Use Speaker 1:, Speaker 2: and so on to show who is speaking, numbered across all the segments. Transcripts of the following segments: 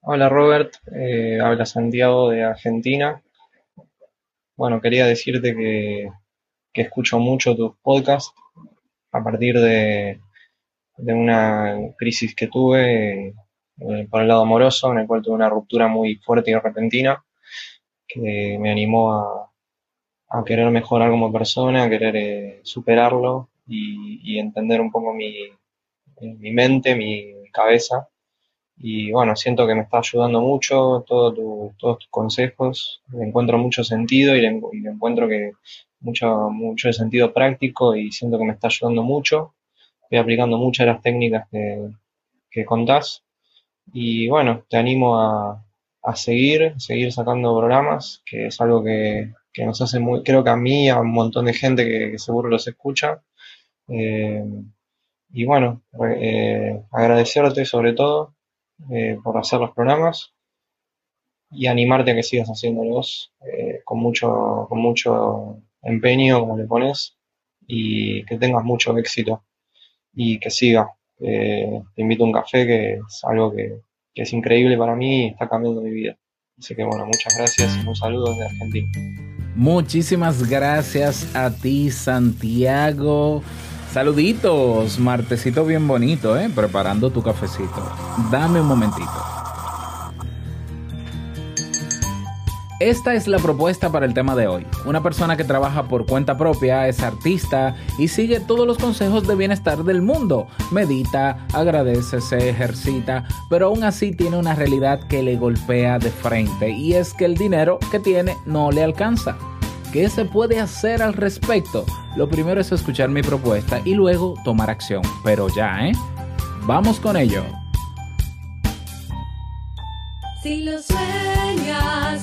Speaker 1: Hola Robert, eh, habla Santiago de Argentina. Bueno, quería decirte que, escucho mucho tus podcasts. A partir de, una crisis que tuve por el lado amoroso, en el cual tuve una ruptura muy fuerte y repentina que me animó a, querer mejorar como persona, a querer eh, superarlo y, entender un poco mi mente, mi cabeza y bueno, siento que me está ayudando mucho todo todos tus consejos, le encuentro mucho sentido y le, encuentro que mucho, mucho sentido práctico y siento que me está ayudando mucho, estoy aplicando muchas de las técnicas que, que contás y bueno, te animo a, a seguir, seguir sacando programas, que es algo que, que, nos hace muy, creo que a mí y a un montón de gente que, seguro los escucha. Eh, y bueno, eh, agradecerte sobre todo eh, por hacer los programas y animarte a que sigas haciéndolos eh, con, mucho, con mucho empeño, como le pones, y que tengas mucho éxito y que siga. Eh, te invito a un café, que es algo que, que es increíble para mí y está cambiando mi vida. Así que bueno, muchas gracias y un saludo desde Argentina.
Speaker 2: Muchísimas gracias a ti, Santiago. Saluditos, martesito bien bonito, ¿eh? Preparando tu cafecito. Dame un momentito. Esta es la propuesta para el tema de hoy. Una persona que trabaja por cuenta propia, es artista y sigue todos los consejos de bienestar del mundo. Medita, agradece, se ejercita, pero aún así tiene una realidad que le golpea de frente y es que el dinero que tiene no le alcanza. ¿Qué se puede hacer al respecto? Lo primero es escuchar mi propuesta y luego tomar acción. Pero ya, ¿eh? Vamos con ello.
Speaker 3: Si lo sueñas,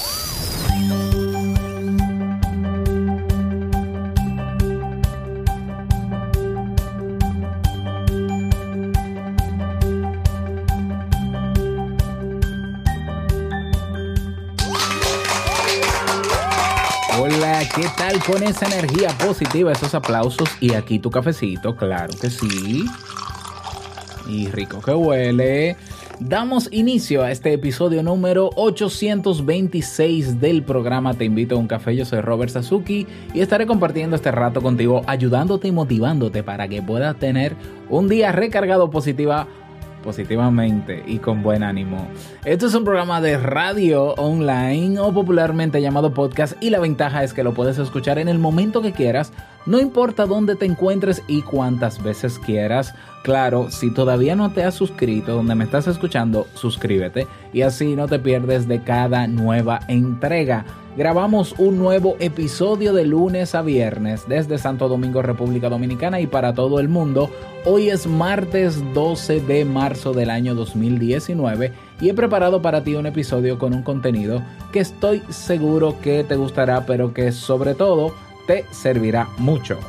Speaker 2: ¿Qué tal con esa energía positiva, esos aplausos y aquí tu cafecito? Claro que sí. Y rico que huele. Damos inicio a este episodio número 826 del programa Te invito a un café. Yo soy Robert Sasuki y estaré compartiendo este rato contigo, ayudándote y motivándote para que puedas tener un día recargado positiva positivamente y con buen ánimo. Esto es un programa de radio online o popularmente llamado podcast y la ventaja es que lo puedes escuchar en el momento que quieras, no importa dónde te encuentres y cuántas veces quieras. Claro, si todavía no te has suscrito donde me estás escuchando, suscríbete y así no te pierdes de cada nueva entrega grabamos un nuevo episodio de lunes a viernes desde Santo Domingo, República Dominicana y para todo el mundo. Hoy es martes 12 de marzo del año 2019 y he preparado para ti un episodio con un contenido que estoy seguro que te gustará, pero que sobre todo te servirá mucho.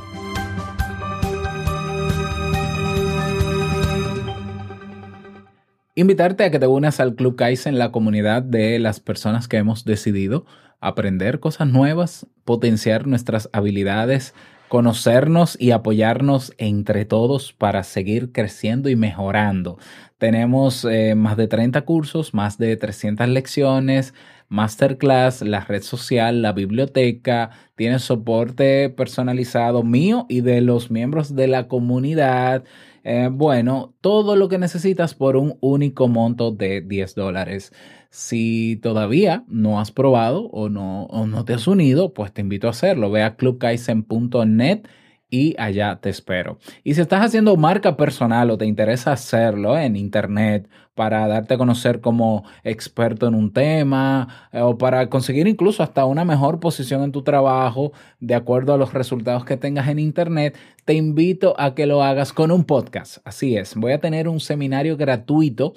Speaker 2: Invitarte a que te unas al Club Kaizen, la comunidad de las personas que hemos decidido aprender cosas nuevas, potenciar nuestras habilidades, conocernos y apoyarnos entre todos para seguir creciendo y mejorando. Tenemos eh, más de 30 cursos, más de 300 lecciones, masterclass, la red social, la biblioteca, tiene soporte personalizado mío y de los miembros de la comunidad. Eh, bueno, todo lo que necesitas por un único monto de 10 dólares. Si todavía no has probado o no, no te has unido, pues te invito a hacerlo. Ve a clubkaisen.net y allá te espero. Y si estás haciendo marca personal o te interesa hacerlo en internet para darte a conocer como experto en un tema eh, o para conseguir incluso hasta una mejor posición en tu trabajo de acuerdo a los resultados que tengas en internet, te invito a que lo hagas con un podcast. Así es, voy a tener un seminario gratuito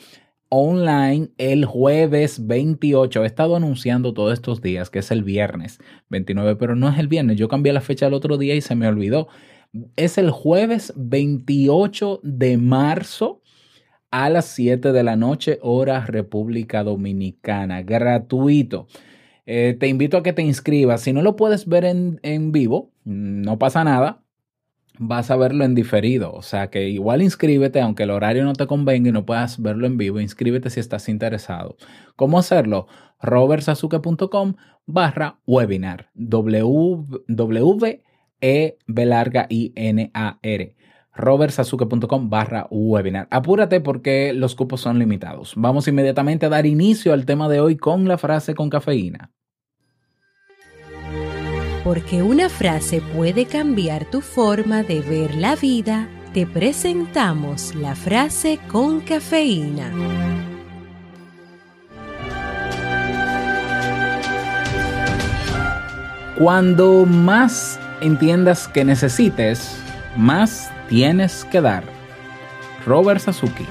Speaker 2: online el jueves 28. He estado anunciando todos estos días que es el viernes 29, pero no es el viernes. Yo cambié la fecha el otro día y se me olvidó. Es el jueves 28 de marzo a las 7 de la noche, hora República Dominicana. Gratuito. Eh, te invito a que te inscribas. Si no lo puedes ver en, en vivo, no pasa nada vas a verlo en diferido. O sea que igual inscríbete, aunque el horario no te convenga y no puedas verlo en vivo, inscríbete si estás interesado. ¿Cómo hacerlo? robertsazuke.com barra webinar. W, E B larga I N A R. robertsazuke.com barra webinar. Apúrate porque los cupos son limitados. Vamos inmediatamente a dar inicio al tema de hoy con la frase con cafeína.
Speaker 3: Porque una frase puede cambiar tu forma de ver la vida, te presentamos la frase con cafeína.
Speaker 2: Cuando más entiendas que necesites, más tienes que dar. Robert Sasuki.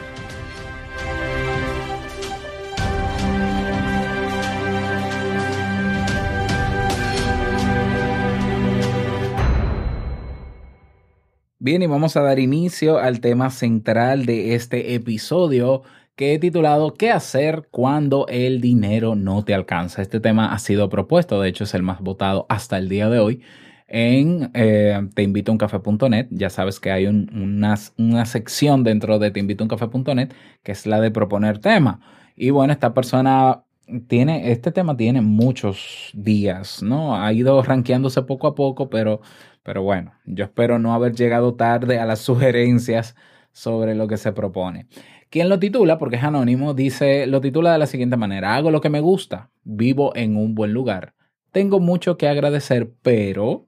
Speaker 2: Bien, y vamos a dar inicio al tema central de este episodio que he titulado ¿Qué hacer cuando el dinero no te alcanza? Este tema ha sido propuesto, de hecho es el más votado hasta el día de hoy en eh, teinvitouncafé.net. Ya sabes que hay una, una, sección dentro de teinvitouncafé.net que es la de proponer tema. Y bueno, esta persona tiene, este tema tiene muchos días, ¿no? Ha ido rankeándose poco a poco, pero pero bueno, yo espero no haber llegado tarde a las sugerencias sobre lo que se propone. Quien lo titula, porque es anónimo, dice, lo titula de la siguiente manera, hago lo que me gusta, vivo en un buen lugar, tengo mucho que agradecer, pero...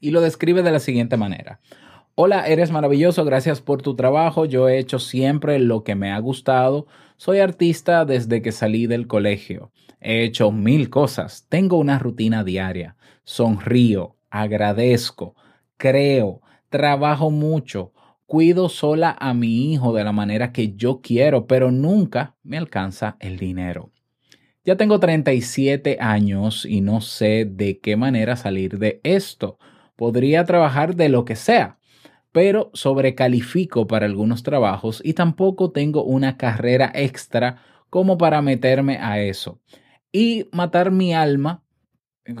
Speaker 2: Y lo describe de la siguiente manera. Hola, eres maravilloso, gracias por tu trabajo, yo he hecho siempre lo que me ha gustado, soy artista desde que salí del colegio, he hecho mil cosas, tengo una rutina diaria, sonrío, agradezco, creo, trabajo mucho, cuido sola a mi hijo de la manera que yo quiero, pero nunca me alcanza el dinero. Ya tengo 37 años y no sé de qué manera salir de esto. Podría trabajar de lo que sea, pero sobrecalifico para algunos trabajos y tampoco tengo una carrera extra como para meterme a eso. Y matar mi alma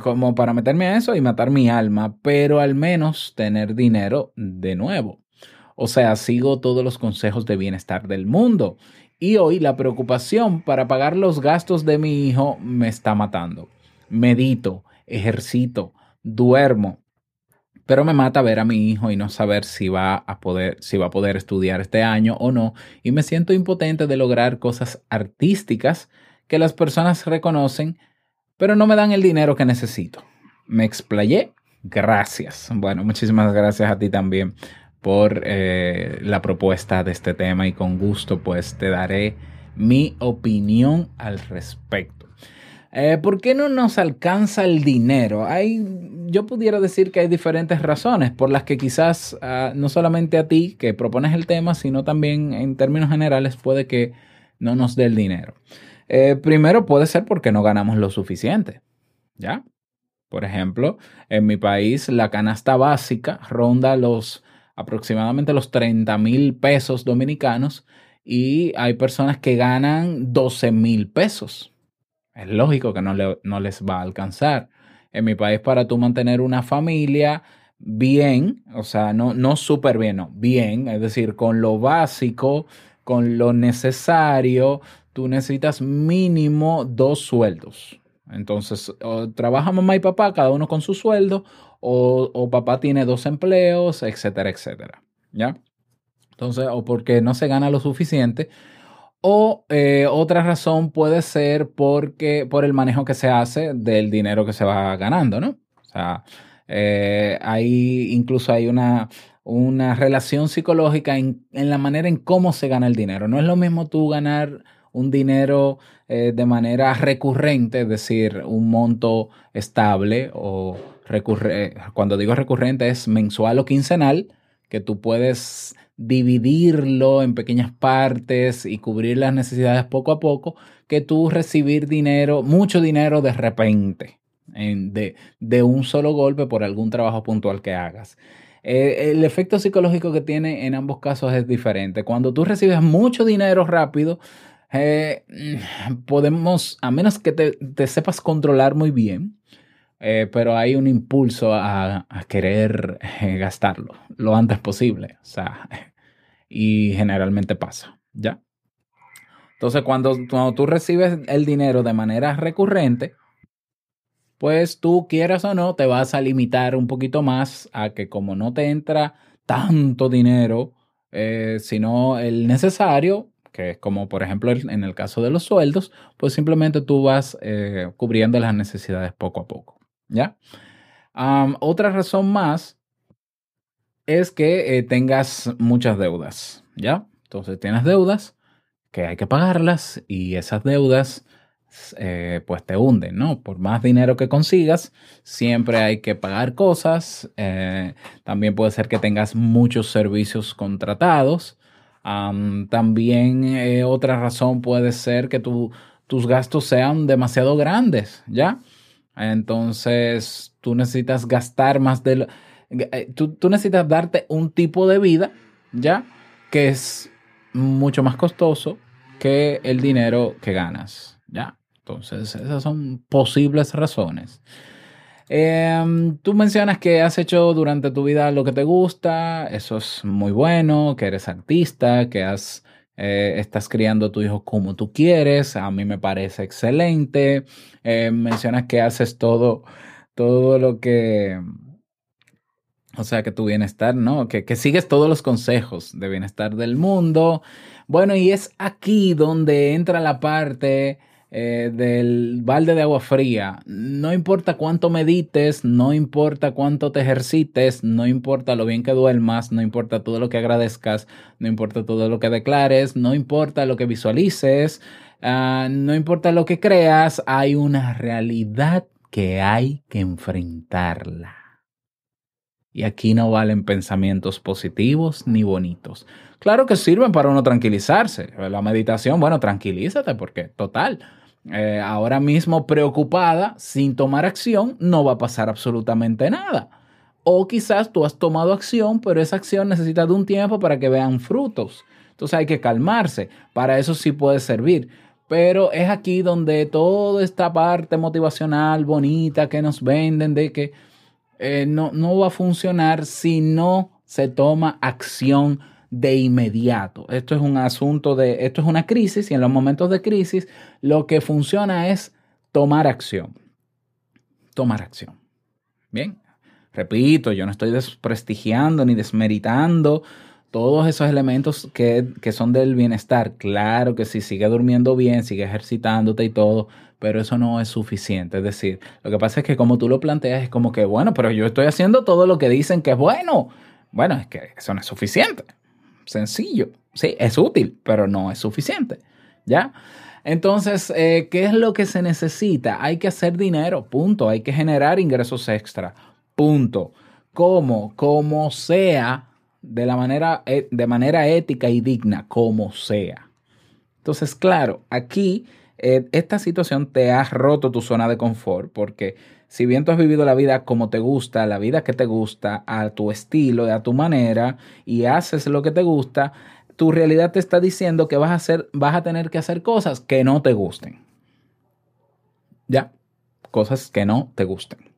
Speaker 2: como para meterme a eso y matar mi alma, pero al menos tener dinero de nuevo. O sea, sigo todos los consejos de bienestar del mundo. Y hoy la preocupación para pagar los gastos de mi hijo me está matando. Medito, ejercito, duermo, pero me mata ver a mi hijo y no saber si va a poder si va a poder estudiar este año o no y me siento impotente de lograr cosas artísticas que las personas reconocen pero no me dan el dinero que necesito. Me explayé. Gracias. Bueno, muchísimas gracias a ti también por eh, la propuesta de este tema y con gusto pues te daré mi opinión al respecto. Eh, ¿Por qué no nos alcanza el dinero? Hay, yo pudiera decir que hay diferentes razones por las que quizás ah, no solamente a ti que propones el tema, sino también en términos generales puede que no nos dé el dinero. Eh, primero puede ser porque no ganamos lo suficiente. ¿Ya? Por ejemplo, en mi país la canasta básica ronda los aproximadamente los 30 mil pesos dominicanos y hay personas que ganan 12 mil pesos. Es lógico que no, no les va a alcanzar. En mi país, para tú mantener una familia bien, o sea, no, no súper bien, no, bien, es decir, con lo básico, con lo necesario, tú necesitas mínimo dos sueldos. Entonces, trabaja mamá y papá, cada uno con su sueldo, o, papá tiene dos empleos, etcétera, etcétera. ¿Ya? Entonces, o porque no se gana lo suficiente, o eh, otra razón puede ser porque por el manejo que se hace del dinero que se va ganando, ¿no? O sea, Eh, hay, incluso hay una, una relación psicológica en, en, la manera en cómo se gana el dinero. No es lo mismo tú ganar un dinero eh, de manera recurrente, es decir, un monto estable o cuando digo recurrente es mensual o quincenal, que tú puedes dividirlo en pequeñas partes y cubrir las necesidades poco a poco, que tú recibir dinero, mucho dinero de repente, de, de un solo golpe por algún trabajo puntual que hagas. Eh, el efecto psicológico que tiene en ambos casos es diferente. Cuando tú recibes mucho dinero rápido, eh, podemos, a menos que te, sepas controlar muy bien, eh, pero hay un impulso a, querer gastarlo lo antes posible. O sea, y generalmente pasa, ¿ya? Entonces, cuando, cuando tú recibes el dinero de manera recurrente, pues tú quieras o no, te vas a limitar un poquito más a que como no te entra tanto dinero, eh, sino el necesario, que es como por ejemplo en el caso de los sueldos, pues simplemente tú vas eh, cubriendo las necesidades poco a poco, ¿ya? otra razón más es que eh, tengas muchas deudas, ¿ya? Entonces tienes deudas que hay que pagarlas y esas deudas eh, pues te hunden, ¿no? Por más dinero que consigas, siempre hay que pagar cosas. Eh, también puede ser que tengas muchos servicios contratados. también otra razón puede ser que tus gastos sean demasiado grandes, ¿ya? Entonces tú necesitas gastar más de... tú, tú necesitas darte un tipo de vida, ¿ya? Que es mucho más costoso que el dinero que ganas, ¿ya? Entonces, esas son posibles razones. Em, tú mencionas que has hecho durante tu vida lo que te gusta, eso es muy bueno, que eres artista, que has, eh, estás criando a tu hijo como tú quieres, a mí me parece excelente. Em, mencionas que haces todo, todo lo que, o sea, que tu bienestar, ¿no? Que, que sigues todos los consejos de bienestar del mundo. Bueno, y es aquí donde entra la parte eh, del balde de agua fría. No importa cuánto medites, no importa cuánto te ejercites, no importa lo bien que duermas, no importa todo lo que agradezcas, no importa todo lo que declares, no importa lo que visualices, ah, no importa lo que creas, hay una realidad que hay que enfrentarla. Y aquí no valen pensamientos positivos ni bonitos. Claro que sirven para uno tranquilizarse. La meditación, bueno, tranquilízate porque, total, eh, ahora mismo preocupada, sin tomar acción, no va a pasar absolutamente nada. O quizás tú has tomado acción, pero esa acción necesita de un tiempo para que vean frutos. Entonces hay que calmarse. Para eso sí puede servir. Pero es aquí donde toda esta parte motivacional bonita que nos venden de que eh, no, no va a funcionar si no se toma acción de inmediato. Esto es un asunto de, esto es una crisis y en los momentos de crisis lo que funciona es tomar acción. Tomar acción. Bien, repito, yo no estoy desprestigiando ni desmeritando todos esos elementos que, que, son del bienestar. Claro que sí, sigue durmiendo bien, sigue ejercitándote y todo, pero eso no es suficiente. Es decir, lo que pasa es que como tú lo planteas es como que, bueno, pero yo estoy haciendo todo lo que dicen que es bueno. Bueno, es que eso no es suficiente sencillo. Sí, es útil, pero no es suficiente. ¿Ya? Entonces, eh, ¿qué es lo que se necesita? Hay que hacer dinero, punto. Hay que generar ingresos extra, punto. ¿Cómo? Como sea, de, la manera, eh, de manera ética y digna, como sea. Entonces, claro, aquí eh, esta situación te ha roto tu zona de confort porque si bien tú has vivido la vida como te gusta, la vida que te gusta, a tu estilo, a tu manera, y haces lo que te gusta, tu realidad te está diciendo que vas a, hacer, vas a tener que hacer cosas que no te gusten. Ya, cosas que no te gusten.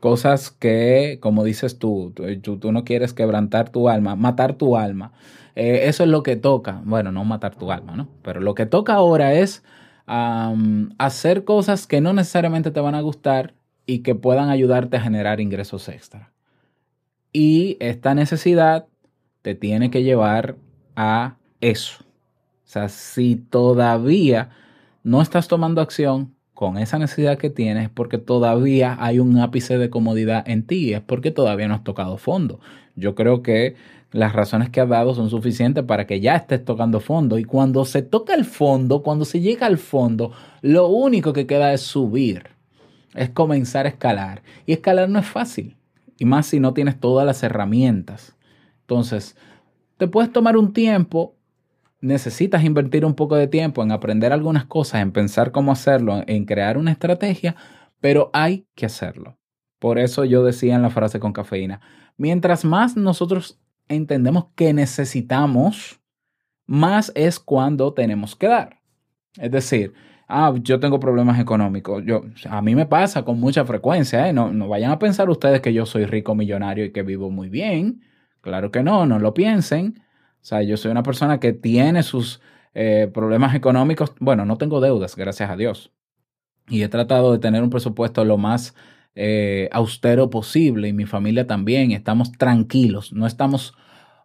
Speaker 2: Cosas que, como dices tú, tú, no quieres quebrantar tu alma, matar tu alma. Eh, eso es lo que toca. Bueno, no matar tu alma, ¿no? Pero lo que toca ahora es hacer cosas que no necesariamente te van a gustar, y que puedan ayudarte a generar ingresos extra. Y esta necesidad te tiene que llevar a eso. O sea, si todavía no estás tomando acción, con esa necesidad que tienes es porque todavía hay un ápice de comodidad en ti, es porque todavía no has tocado fondo. Yo creo que las razones que has dado son suficientes para que ya estés tocando fondo y cuando se toca el fondo, cuando se llega al fondo, lo único que queda es subir, es comenzar a escalar. Y escalar no es fácil, y más si no tienes todas las herramientas. Entonces, te puedes tomar un tiempo necesitas invertir un poco de tiempo en aprender algunas cosas, en pensar cómo hacerlo, en crear una estrategia, pero hay que hacerlo. Por eso yo decía en la frase con cafeína, mientras más nosotros entendemos que necesitamos, más es cuando tenemos que dar. Es decir, ah, yo tengo problemas económicos. Yo, a mí me pasa con mucha frecuencia. ¿eh? No, no vayan a pensar ustedes que yo soy rico millonario y que vivo muy bien. Claro que no, no lo piensen. O sea, yo soy una persona que tiene sus eh, problemas económicos. Bueno, no tengo deudas, gracias a Dios. Y he tratado de tener un presupuesto lo más eh, austero posible y mi familia también. Estamos tranquilos, no estamos,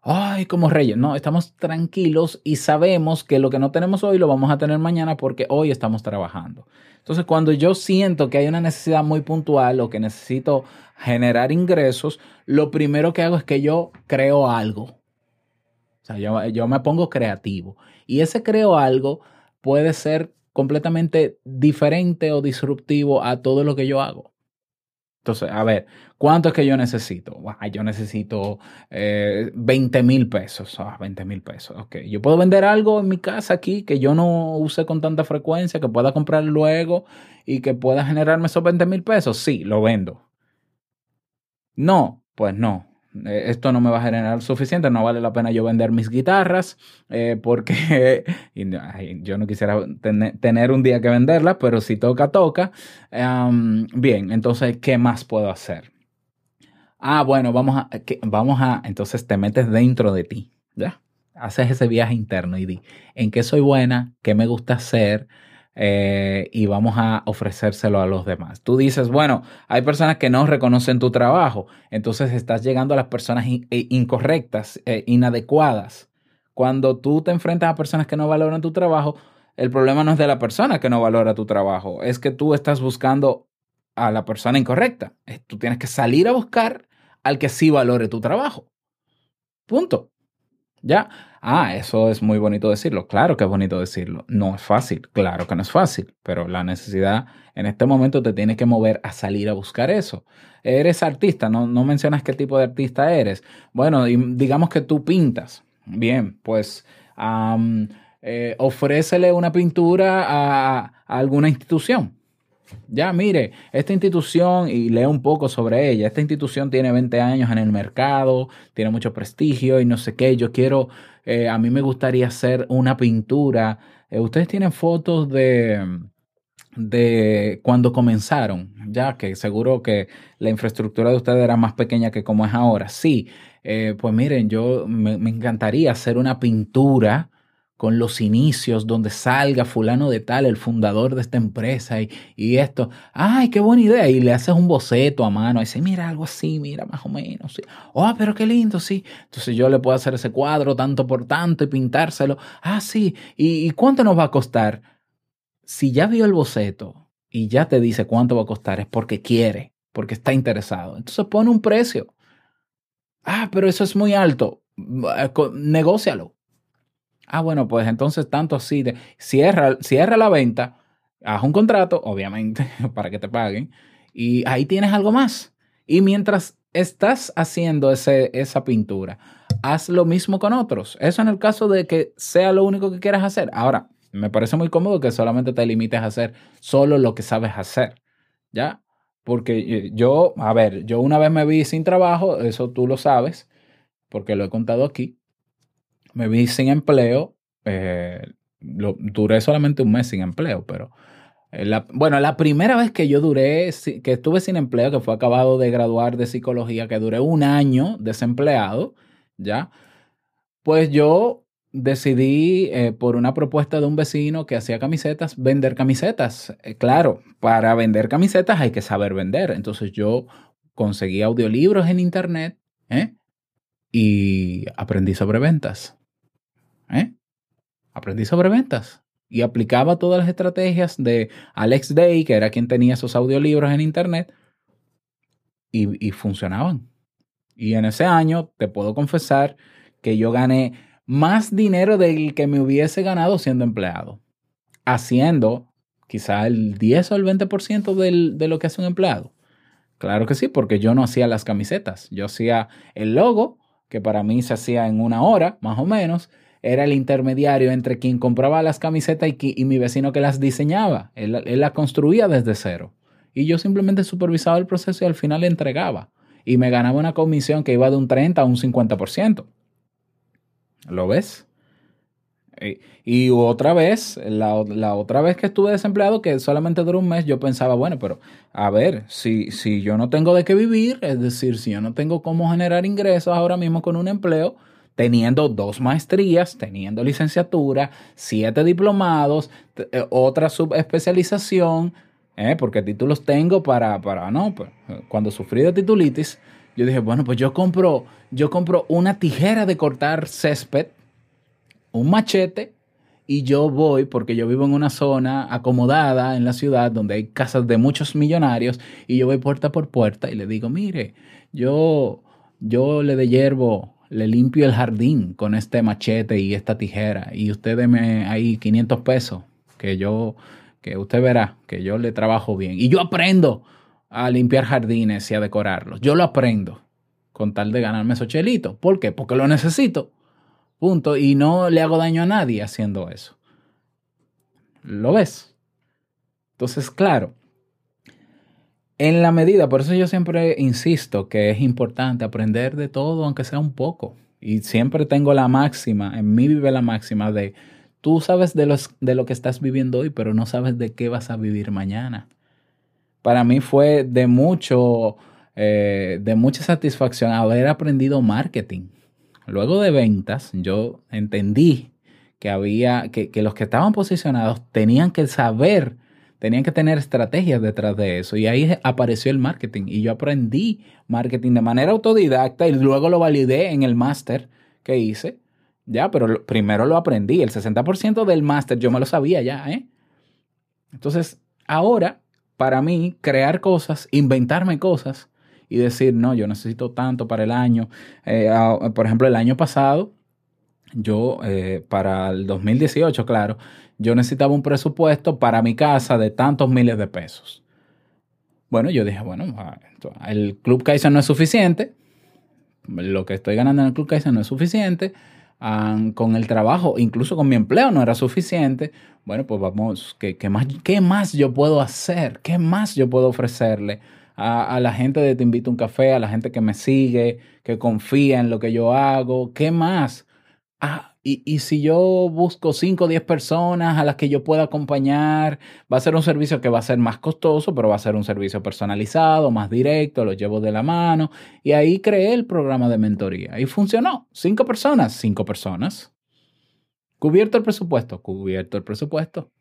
Speaker 2: ay, como reyes, no, estamos tranquilos y sabemos que lo que no tenemos hoy lo vamos a tener mañana porque hoy estamos trabajando. Entonces, cuando yo siento que hay una necesidad muy puntual o que necesito generar ingresos, lo primero que hago es que yo creo algo. O sea, yo, me pongo creativo. Y ese creo algo puede ser completamente diferente o disruptivo a todo lo que yo hago. Entonces, a ver, ¿cuánto es que yo necesito? yo necesito 20 eh, mil pesos. 20 ah, mil pesos. Ok. Yo puedo vender algo en mi casa aquí que yo no use con tanta frecuencia, que pueda comprar luego y que pueda generarme esos 20 mil pesos. Sí, lo vendo. No, pues no. Eh, esto no me va a generar suficiente, no vale la pena yo vender mis guitarras eh, porque yo no quisiera tener un día que venderlas, pero si toca, toca. bien, entonces, ¿qué más puedo hacer? Ah, bueno, vamos a, vamos a, entonces te metes dentro de ti, ¿ya? Haces ese viaje interno y di, ¿en qué soy buena? ¿Qué me gusta hacer? Eh, y vamos a ofrecérselo a los demás. Tú dices, bueno, hay personas que no reconocen tu trabajo, entonces estás llegando a las personas eh, incorrectas, eh, inadecuadas. Cuando tú te enfrentas a personas que no valoran tu trabajo, el problema no es de la persona que no valora tu trabajo, es que tú estás buscando a la persona incorrecta. Tú tienes que salir a buscar al que sí valore tu trabajo. Punto. ¿Ya? Ah, eso es muy bonito decirlo. Claro que es bonito decirlo. No es fácil. Claro que no es fácil. Pero la necesidad en este momento te tiene que mover a salir a buscar eso. Eres artista, no, no mencionas qué tipo de artista eres. Bueno, digamos que tú pintas. Bien, pues eh, ofrécele una pintura a alguna institución ya, mire, esta institución, y leo un poco sobre ella, esta institución tiene 20 años en el mercado, tiene mucho prestigio y no sé qué, yo quiero, eh, a mí me gustaría hacer una pintura. Eh, ustedes tienen fotos de, de cuando comenzaron, ya que seguro que la infraestructura de ustedes era más pequeña que como es ahora. Sí, eh, pues miren, yo me, me encantaría hacer una pintura con los inicios, donde salga fulano de tal, el fundador de esta empresa y, esto. ¡Ay, qué buena idea! Y le haces un boceto a mano, y dice, mira, algo así, mira, más o menos. Sí. ¡Oh, pero qué lindo, sí! Entonces yo le puedo hacer ese cuadro tanto por tanto y pintárselo. ¡Ah, sí! ¿Y, y cuánto nos va a costar? Si ya vio el boceto y ya te dice cuánto va a costar, es porque quiere, porque está interesado. Entonces pone un precio. Ah, pero eso es muy alto. Negócialo Ah, bueno, pues entonces tanto así, de, cierra, cierra la venta, haz un contrato, obviamente, para que te paguen, y ahí tienes algo más. Y mientras estás haciendo ese, esa pintura, haz lo mismo con otros. Eso en el caso de que sea lo único que quieras hacer. Ahora, me parece muy cómodo que solamente te limites a hacer solo lo que sabes hacer. ¿Ya? Porque yo, a ver, yo una vez me vi sin trabajo, eso tú lo sabes, porque lo he contado aquí me vi sin empleo. Eh, duré solamente un mes sin empleo, pero eh, bueno, la primera vez que yo duré, que estuve sin empleo, que fue acabado de graduar de psicología, que duré un año desempleado, ¿ya? Pues yo decidí, eh, por una propuesta de un vecino que hacía camisetas, vender camisetas. claro, para vender camisetas hay que saber vender. Entonces yo conseguí audiolibros en internet y aprendí sobre ventas. ¿Eh? Aprendí sobre ventas. y aplicaba todas las estrategias de Alex Day, que era quien tenía esos audiolibros en internet, y, y funcionaban. Y en ese año te puedo confesar que yo gané más dinero del que me hubiese ganado siendo empleado, haciendo quizá el 10 o el 20% del, de lo que hace un empleado. Claro que sí, porque yo no hacía las camisetas, yo hacía el logo, que para mí se hacía en una hora, más o menos, era el intermediario entre quien compraba las camisetas y, mi vecino que las diseñaba. Él, él las construía desde cero. Y yo simplemente supervisaba el proceso y al final le entregaba. Y me ganaba una comisión que iba de un 30 a un 50%. ¿Lo ves? Y, otra vez, la, la, otra vez que estuve desempleado, que solamente duró un mes, yo pensaba, bueno, pero a ver, si, si yo no tengo de qué vivir, es decir, si yo no tengo cómo generar ingresos ahora mismo con un empleo, teniendo dos maestrías, teniendo licenciatura, siete diplomados, eh, otra subespecialización, eh, porque títulos tengo para, para, no, pues, cuando sufrí de titulitis, yo dije, bueno, pues yo compro, yo compro una tijera de cortar césped, un machete, y yo voy, porque yo vivo en una zona acomodada en la ciudad donde hay casas de muchos millonarios, y yo voy puerta por puerta y le digo, mire, yo, yo le de hierbo le limpio el jardín con este machete y esta tijera y usted deme ahí 500 pesos que yo, que usted verá que yo le trabajo bien. Y yo aprendo a limpiar jardines y a decorarlos. Yo lo aprendo con tal de ganarme esos chelitos. ¿Por qué? Porque lo necesito. Punto. Y no le hago daño a nadie haciendo eso. ¿Lo ves? Entonces, claro, en la medida, por eso yo siempre insisto que es importante aprender de todo, aunque sea un poco. Y siempre tengo la máxima, en mí vive la máxima de, tú sabes de, los, de lo que estás viviendo hoy, pero no sabes de qué vas a vivir mañana. Para mí fue de mucho, eh, de mucha satisfacción haber aprendido marketing. Luego de ventas, yo entendí que había, que, que los que estaban posicionados tenían que saber Tenían que tener estrategias detrás de eso. Y ahí apareció el marketing. Y yo aprendí marketing de manera autodidacta y luego lo validé en el máster que hice. Ya, pero primero lo aprendí. El 60% del máster yo me lo sabía ya. ¿eh? Entonces, ahora, para mí, crear cosas, inventarme cosas y decir, no, yo necesito tanto para el año. Eh, por ejemplo, el año pasado, yo, eh, para el 2018, claro, yo necesitaba un presupuesto para mi casa de tantos miles de pesos. Bueno, yo dije, bueno, ah, el Club Kaizen no es suficiente, lo que estoy ganando en el Club Kaizen no es suficiente, con el trabajo, incluso con mi empleo no era suficiente. Bueno, pues vamos, ¿qué, más, qué más yo puedo hacer? ¿Qué más yo puedo ofrecerle a, a, la gente de Te Invito a un Café, a la gente que me sigue, que confía en lo que yo hago? ¿Qué más? Ah, y, si yo busco 5 o 10 personas a las que yo pueda acompañar, va a ser un servicio que va a ser más costoso, pero va a ser un servicio personalizado, más directo, lo llevo de la mano. Y ahí creé el programa de mentoría. Y funcionó. 5 personas, 5 personas. ¿Cubierto el presupuesto? Cubierto el presupuesto.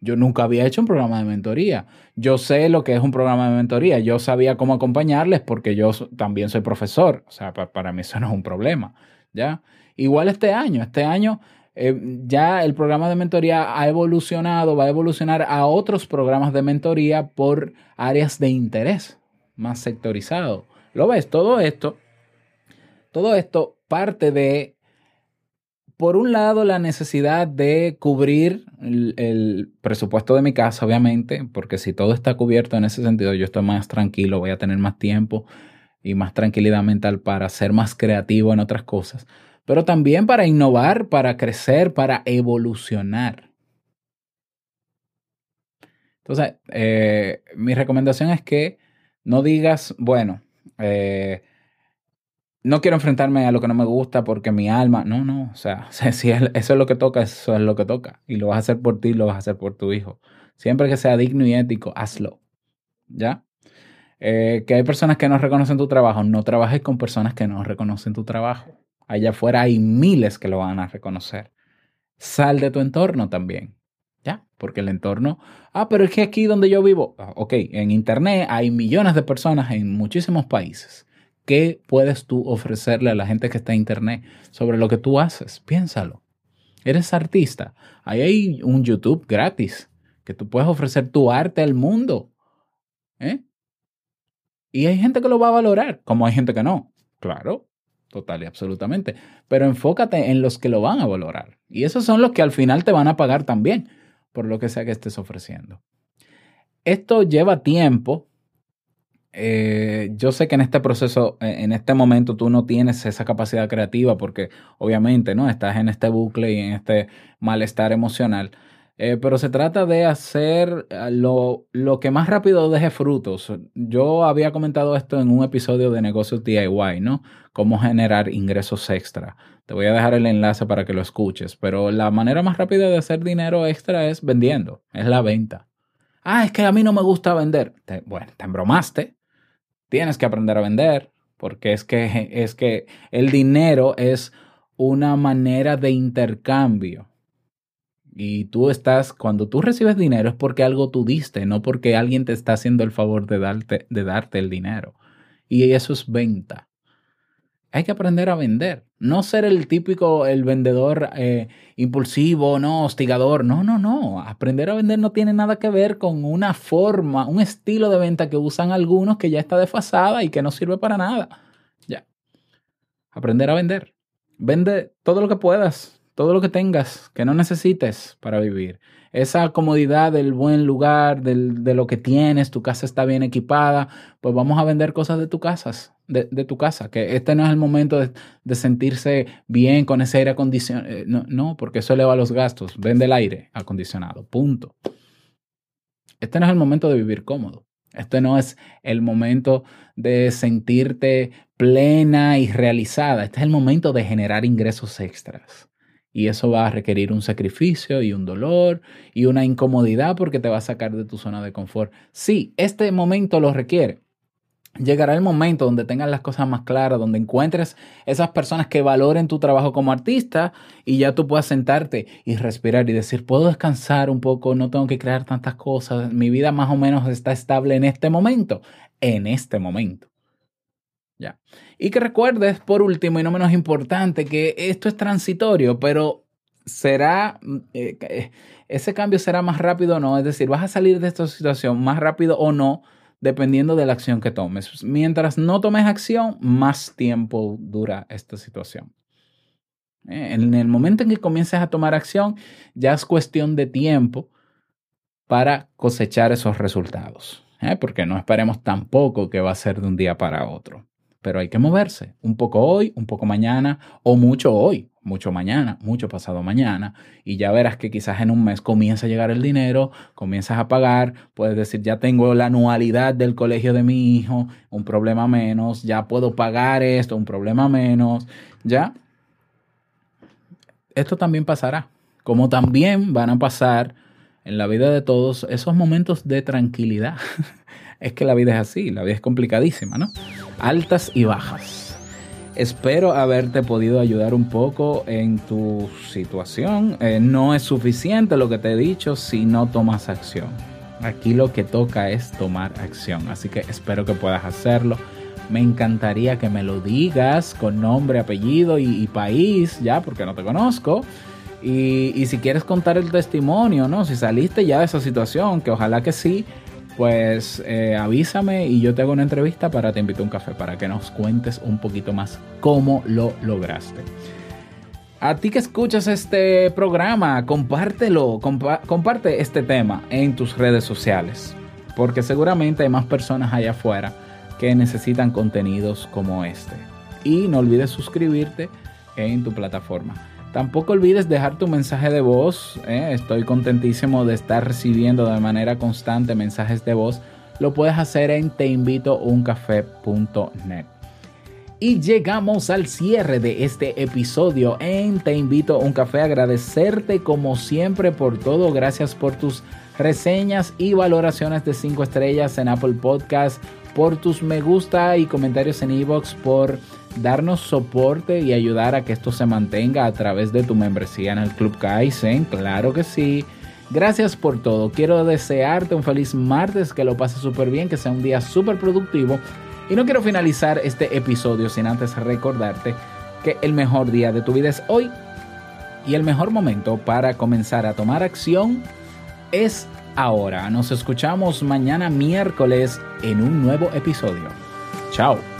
Speaker 2: Yo nunca había hecho un programa de mentoría. Yo sé lo que es un programa de mentoría. Yo sabía cómo acompañarles porque yo también soy profesor. O sea, para mí eso no es un problema. ¿Ya? Igual este año, este año eh, ya el programa de mentoría ha evolucionado, va a evolucionar a otros programas de mentoría por áreas de interés más sectorizado. ¿Lo ves? Todo esto, todo esto parte de, por un lado, la necesidad de cubrir el, el, presupuesto de mi casa, obviamente, porque si todo está cubierto en ese sentido, yo estoy más tranquilo, voy a tener más tiempo y más tranquilidad mental para ser más creativo en otras cosas pero también para innovar, para crecer, para evolucionar. Entonces, eh, mi recomendación es que no digas, bueno, eh, no quiero enfrentarme a lo que no me gusta porque mi alma, no, no, o sea, si eso es lo que toca, eso es lo que toca. Y lo vas a hacer por ti, lo vas a hacer por tu hijo. Siempre que sea digno y ético, hazlo. ¿Ya? Eh, que hay personas que no reconocen tu trabajo, no trabajes con personas que no reconocen tu trabajo. Allá afuera hay miles que lo van a reconocer. Sal de tu entorno también. ¿Ya? Porque el entorno, ah, pero es que aquí donde yo vivo, ah, ok, en Internet hay millones de personas en muchísimos países. ¿Qué puedes tú ofrecerle a la gente que está en Internet sobre lo que tú haces? Piénsalo. Eres artista. Ahí hay un YouTube gratis que tú puedes ofrecer tu arte al mundo. ¿Eh? Y hay gente que lo va a valorar, como hay gente que no. Claro, total y absolutamente. Pero enfócate en los que lo van a valorar. Y esos son los que al final te van a pagar también por lo que sea que estés ofreciendo. Esto lleva tiempo. Eh, yo sé que en este proceso, eh, en este momento, tú no tienes esa capacidad creativa porque obviamente no estás en este bucle y en este malestar emocional. Eh, pero se trata de hacer lo, lo, que más rápido deje frutos. Yo había comentado esto en un episodio de negocios DIY, ¿no? Cómo generar ingresos extra. Te voy a dejar el enlace para que lo escuches. Pero la manera más rápida de hacer dinero extra es vendiendo, es la venta. Ah, es que a mí no me gusta vender. bueno, te embromaste. Tienes que aprender a vender porque es que, es que el dinero es una manera de intercambio. Y tú estás, cuando tú recibes dinero es porque algo tú diste, no porque alguien te está haciendo el favor de darte, de darte el dinero. Y eso es venta. Hay que aprender a vender. No ser el típico, el vendedor eh, impulsivo, no, hostigador. No, no, no. Aprender a vender no tiene nada que ver con una forma, un estilo de venta que usan algunos que ya está desfasada y que no sirve para nada. Ya. Aprender a vender. Vende todo lo que puedas, todo lo que tengas, que no necesites para vivir esa comodidad del buen lugar, de lo que tienes, tu casa está bien equipada, pues vamos a vender cosas de tu casa, de, tu casa, que este no es el momento de, sentirse bien con ese aire acondicionado, eh, no, no, porque eso eleva los gastos, vende el aire acondicionado, punto. Este no es el momento de vivir cómodo. Este no es el momento de sentirte plena y realizada. Este es el momento de generar ingresos extras. Y eso va a requerir un sacrificio y un dolor y una incomodidad porque te va a sacar de tu zona de confort. Sí, este momento lo requiere. Llegará el momento donde tengas las cosas más claras, donde encuentres esas personas que valoren tu trabajo como artista y ya tú puedas sentarte y respirar y decir, puedo descansar un poco, no tengo que crear tantas cosas, mi vida más o menos está estable en este momento, en este momento. Y que recuerdes, por último y no menos importante, que esto es transitorio, pero será, mm, eh, eh, ese cambio será más rápido o no, es decir, vas a salir de esta situación más rápido o no, dependiendo de la acción que tomes. Mientras no tomes acción, más tiempo dura esta situación. Eh, en el momento en que comiences a tomar acción, ya es cuestión de tiempo para cosechar esos resultados. Porque no esperemos tampoco que va a ser de un día para otro pero hay que moverse. Un poco hoy, un poco mañana, o mucho hoy, mucho mañana, mucho pasado mañana, y ya verás que quizás en un mes comienza a llegar el dinero, comienzas a pagar, puedes decir, ya tengo la anualidad del colegio de mi hijo, un problema menos, ya puedo pagar esto, un problema menos, ya. Esto también pasará, como también van a pasar en la vida de todos esos momentos de tranquilidad. es que la vida es así, la vida es complicadísima, ¿no? Altas y bajas. Espero haberte podido ayudar un poco en tu situación. Eh, no es suficiente lo que te he dicho si no tomas acción. Aquí lo que toca es tomar acción, así que espero que puedas hacerlo. Me encantaría que me lo digas con nombre, apellido y, país, ya, porque no te conozco. Y, y, si quieres contar el testimonio, ¿no? Si saliste ya de esa situación, que ojalá que sí, pues eh, avísame y yo te hago una entrevista para te invito a un café, para que nos cuentes un poquito más cómo lo lograste. A ti que escuchas este programa, compártelo, comparte este tema en tus redes sociales, porque seguramente hay más personas allá afuera que necesitan contenidos como este. Y no olvides suscribirte en tu plataforma. Tampoco olvides dejar tu mensaje de voz. ¿eh? Estoy contentísimo de estar recibiendo de manera constante mensajes de voz. Lo puedes hacer en teinvitouncafé.net. Y llegamos al cierre de este episodio en Te invito a un café. Agradecerte como siempre por todo. Gracias por tus reseñas y valoraciones de 5 estrellas en Apple Podcast, por tus me gusta y comentarios en Evox, por darnos soporte y ayudar a que esto se mantenga a través de tu membresía en el Club Kaizen, claro que sí. Gracias por todo. Quiero desearte un feliz martes, que lo pases súper bien, que sea un día súper productivo. Y no quiero finalizar este episodio sin antes recordarte que el mejor día de tu vida es hoy y el mejor momento para comenzar a tomar acción es ahora. Nos escuchamos mañana miércoles en un nuevo episodio. Chao.